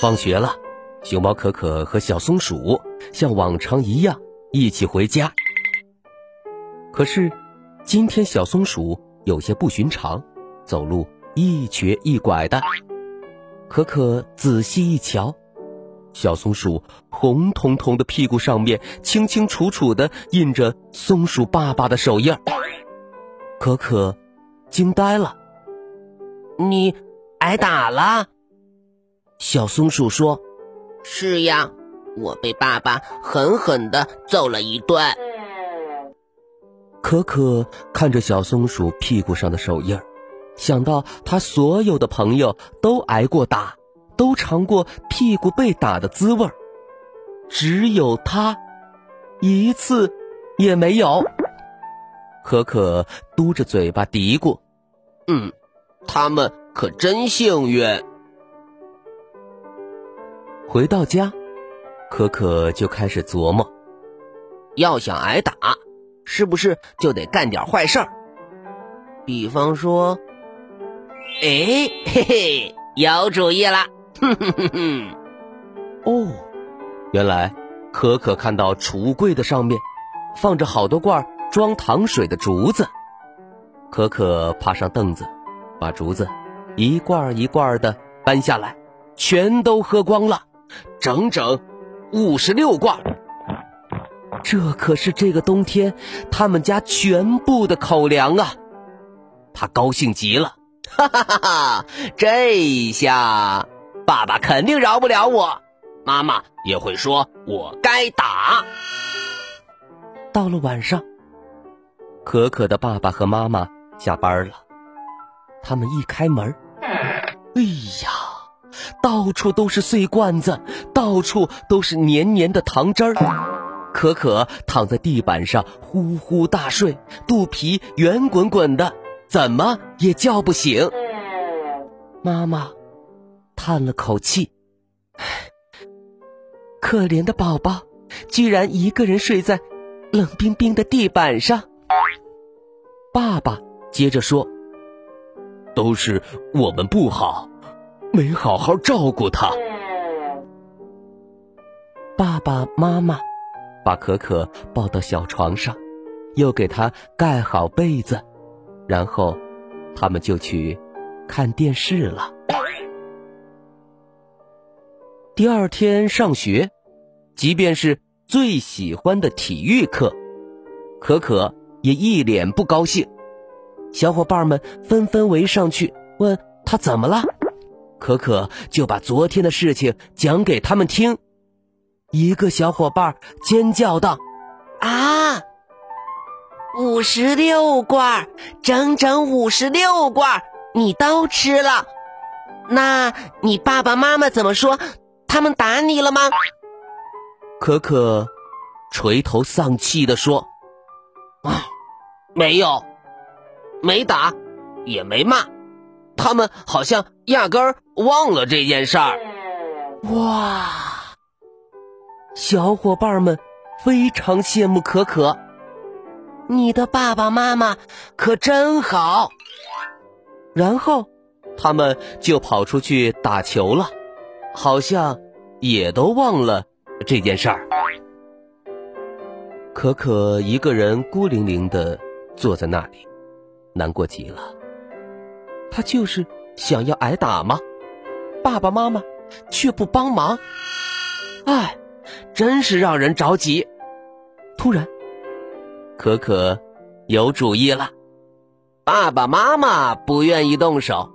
放学了，熊猫可可和小松鼠像往常一样一起回家。可是，今天小松鼠有些不寻常，走路一瘸一拐的。可可仔细一瞧，小松鼠红彤彤的屁股上面清清楚楚的印着松鼠爸爸的手印可可惊呆了：“你挨打了？”小松鼠说：“是呀，我被爸爸狠狠的揍了一顿。”可可看着小松鼠屁股上的手印儿，想到他所有的朋友都挨过打，都尝过屁股被打的滋味儿，只有他一次也没有。可可嘟着嘴巴嘀咕：“嗯，他们可真幸运。”回到家，可可就开始琢磨：要想挨打，是不是就得干点坏事儿？比方说，哎，嘿嘿，有主意了！哼哼哼哼。哦，原来可可看到储物柜的上面放着好多罐装糖水的竹子，可可爬上凳子，把竹子一罐一罐的搬下来，全都喝光了。整整五十六罐，这可是这个冬天他们家全部的口粮啊！他高兴极了，哈哈哈哈！这一下，爸爸肯定饶不了我，妈妈也会说我该打。到了晚上，可可的爸爸和妈妈下班了，他们一开门，哎呀！到处都是碎罐子，到处都是黏黏的糖汁儿。可可躺在地板上呼呼大睡，肚皮圆滚滚的，怎么也叫不醒。妈妈叹了口气：“可怜的宝宝，居然一个人睡在冷冰冰的地板上。”爸爸接着说：“都是我们不好。”没好好照顾他。爸爸妈妈把可可抱到小床上，又给他盖好被子，然后他们就去看电视了。第二天上学，即便是最喜欢的体育课，可可也一脸不高兴。小伙伴们纷纷围上去问他怎么了。可可就把昨天的事情讲给他们听。一个小伙伴尖叫道：“啊，五十六罐，整整五十六罐，你都吃了？那你爸爸妈妈怎么说？他们打你了吗？”可可垂头丧气的说：“啊，没有，没打，也没骂。”他们好像压根儿忘了这件事儿。哇！小伙伴们非常羡慕可可，你的爸爸妈妈可真好。然后他们就跑出去打球了，好像也都忘了这件事儿。可可一个人孤零零的坐在那里，难过极了。他就是想要挨打吗？爸爸妈妈却不帮忙，哎，真是让人着急。突然，可可有主意了。爸爸妈妈不愿意动手，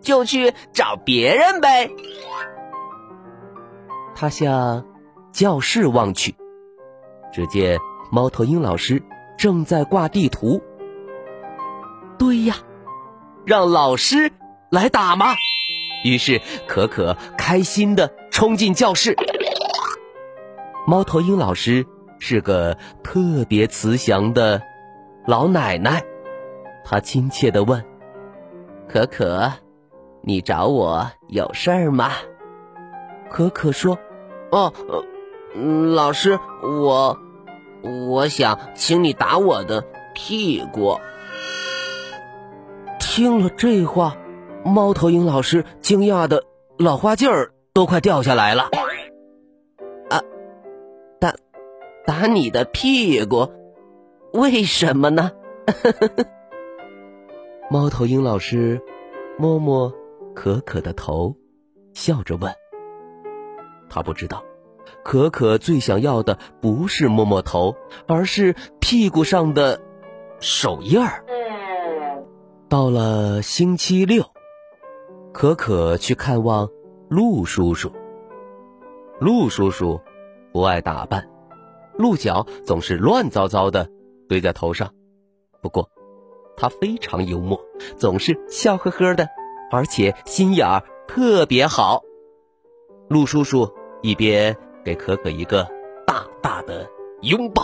就去找别人呗。他向教室望去，只见猫头鹰老师正在挂地图，对呀，让老师来打吗？于是可可开心的冲进教室。猫头鹰老师是个特别慈祥的老奶奶，她亲切的问：“可可，你找我有事儿吗？”可可说：“哦，老师，我我想请你打我的屁股。”听了这话，猫头鹰老师惊讶的老花镜儿都快掉下来了。啊，打打你的屁股，为什么呢？猫头鹰老师摸摸可可的头，笑着问：“他不知道，可可最想要的不是摸摸头，而是屁股上的手印儿。”到了星期六，可可去看望鹿叔叔。鹿叔叔不爱打扮。鹿角总是乱糟糟的堆在头上，不过他非常幽默，总是笑呵呵的，而且心眼儿特别好。鹿叔叔一边给可可一个大大的拥抱，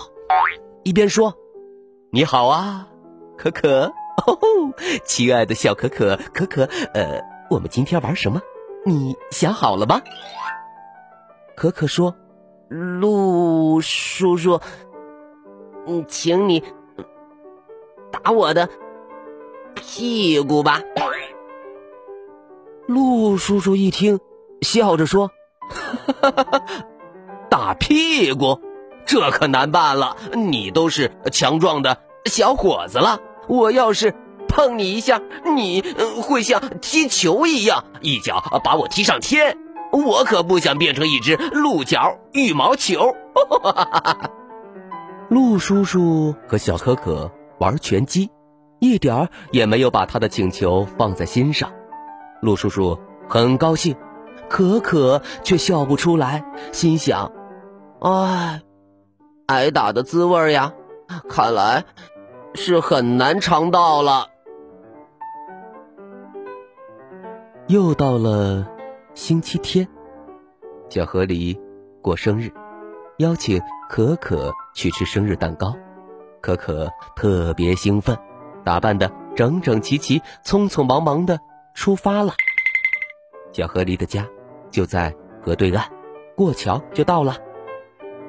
一边说：“你好啊，可可，哦，亲爱的小可可，可可，呃，我们今天玩什么？你想好了吗？”可可说。陆叔叔，嗯，请你打我的屁股吧。陆叔叔一听，笑着说：“哈哈哈打屁股，这可难办了。你都是强壮的小伙子了，我要是碰你一下，你会像踢球一样，一脚把我踢上天。”我可不想变成一只鹿角羽毛球。鹿叔叔和小可可玩拳击，一点儿也没有把他的请求放在心上。鹿叔叔很高兴，可可却笑不出来，心想：“哎，挨打的滋味呀，看来是很难尝到了。”又到了。星期天，小河狸过生日，邀请可可去吃生日蛋糕。可可特别兴奋，打扮的整整齐齐，匆匆忙忙的出发了。小河狸的家就在河对岸，过桥就到了。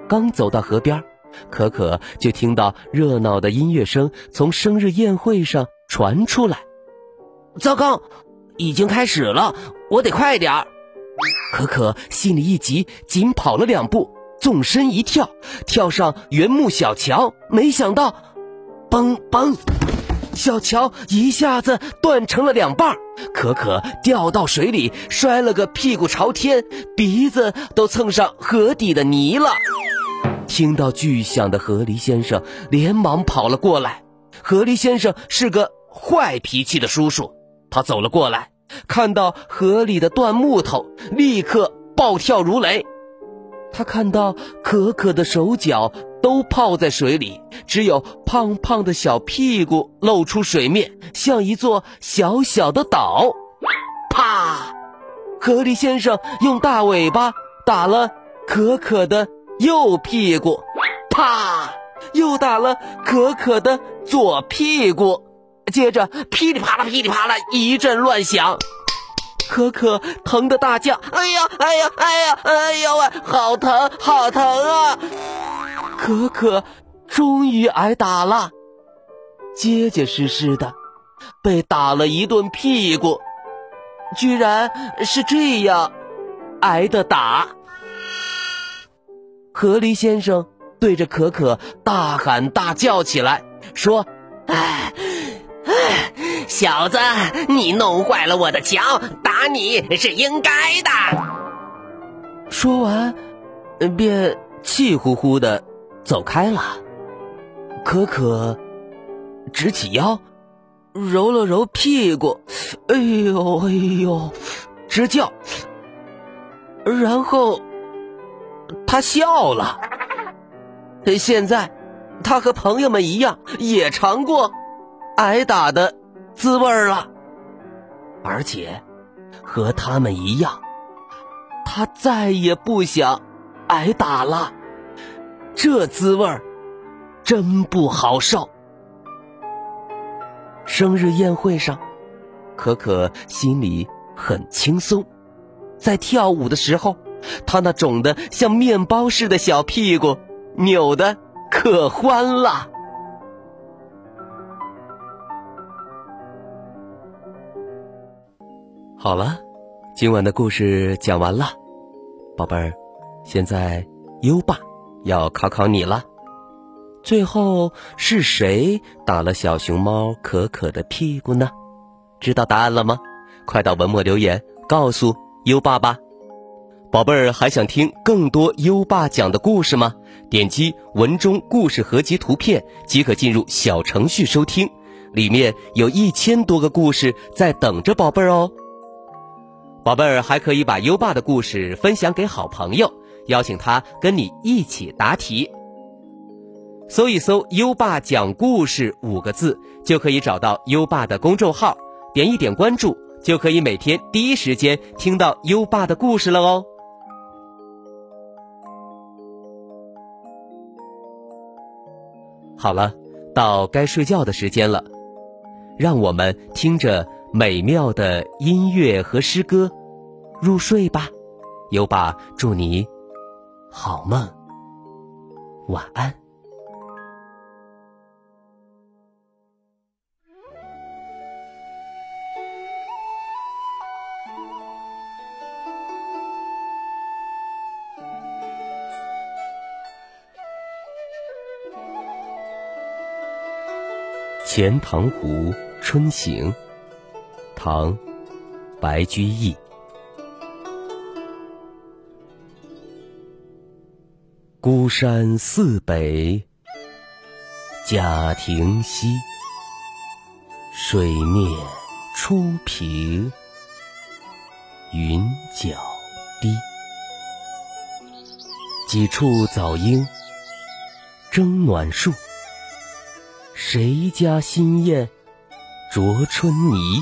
刚走到河边，可可就听到热闹的音乐声从生日宴会上传出来。糟糕，已经开始了，我得快点儿。可可心里一急，紧跑了两步，纵身一跳，跳上原木小桥。没想到，嘣嘣，小桥一下子断成了两半。可可掉到水里，摔了个屁股朝天，鼻子都蹭上河底的泥了。听到巨响的河狸先生连忙跑了过来。河狸先生是个坏脾气的叔叔，他走了过来。看到河里的断木头，立刻暴跳如雷。他看到可可的手脚都泡在水里，只有胖胖的小屁股露出水面，像一座小小的岛。啪！河狸先生用大尾巴打了可可的右屁股，啪！又打了可可的左屁股。接着噼里啪啦，噼里啪啦一阵乱响，可可疼得大叫：“哎呀，哎呀，哎呀，哎呀喂，好疼，好疼啊！”可可终于挨打了，结结实实的被打了一顿屁股，居然是这样挨的打。河狸先生对着可可大喊大叫起来，说：“哎！”小子，你弄坏了我的桥，打你是应该的。说完，便气呼呼的走开了。可可直起腰，揉了揉屁股，哎呦哎呦，直叫。然后他笑了。现在，他和朋友们一样，也尝过挨打的。滋味了。而且，和他们一样，他再也不想挨打了。这滋味真不好受。生日宴会上，可可心里很轻松。在跳舞的时候，他那肿的像面包似的小屁股扭的可欢了。好了，今晚的故事讲完了，宝贝儿，现在优爸要考考你了。最后是谁打了小熊猫可可的屁股呢？知道答案了吗？快到文末留言告诉优爸吧。宝贝儿，还想听更多优爸讲的故事吗？点击文中故事合集图片即可进入小程序收听，里面有一千多个故事在等着宝贝儿哦。宝贝儿还可以把优爸的故事分享给好朋友，邀请他跟你一起答题。搜一搜“优爸讲故事”五个字，就可以找到优爸的公众号，点一点关注，就可以每天第一时间听到优爸的故事了哦。好了，到该睡觉的时间了，让我们听着。美妙的音乐和诗歌，入睡吧，优爸祝你好梦，晚安。钱塘湖春行。唐，白居易。孤山寺北贾亭西，水面初平云脚低。几处早莺争暖树，谁家新燕啄春泥？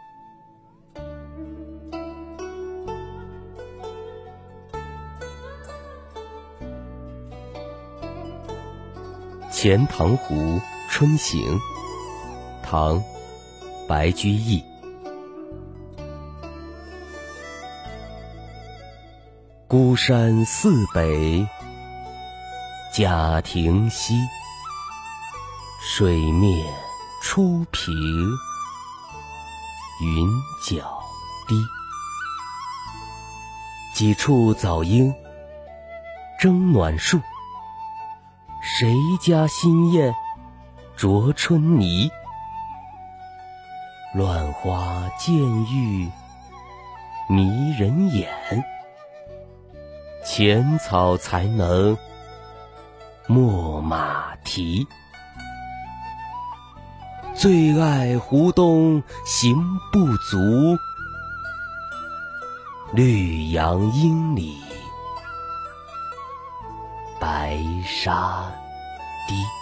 钱塘湖春行》唐·白居易。孤山寺北贾亭西，水面初平云脚低。几处早莺争暖树。谁家新燕啄春泥？乱花渐欲迷人眼，浅草才能没马蹄。最爱湖东行不足，绿杨阴里。白沙堤。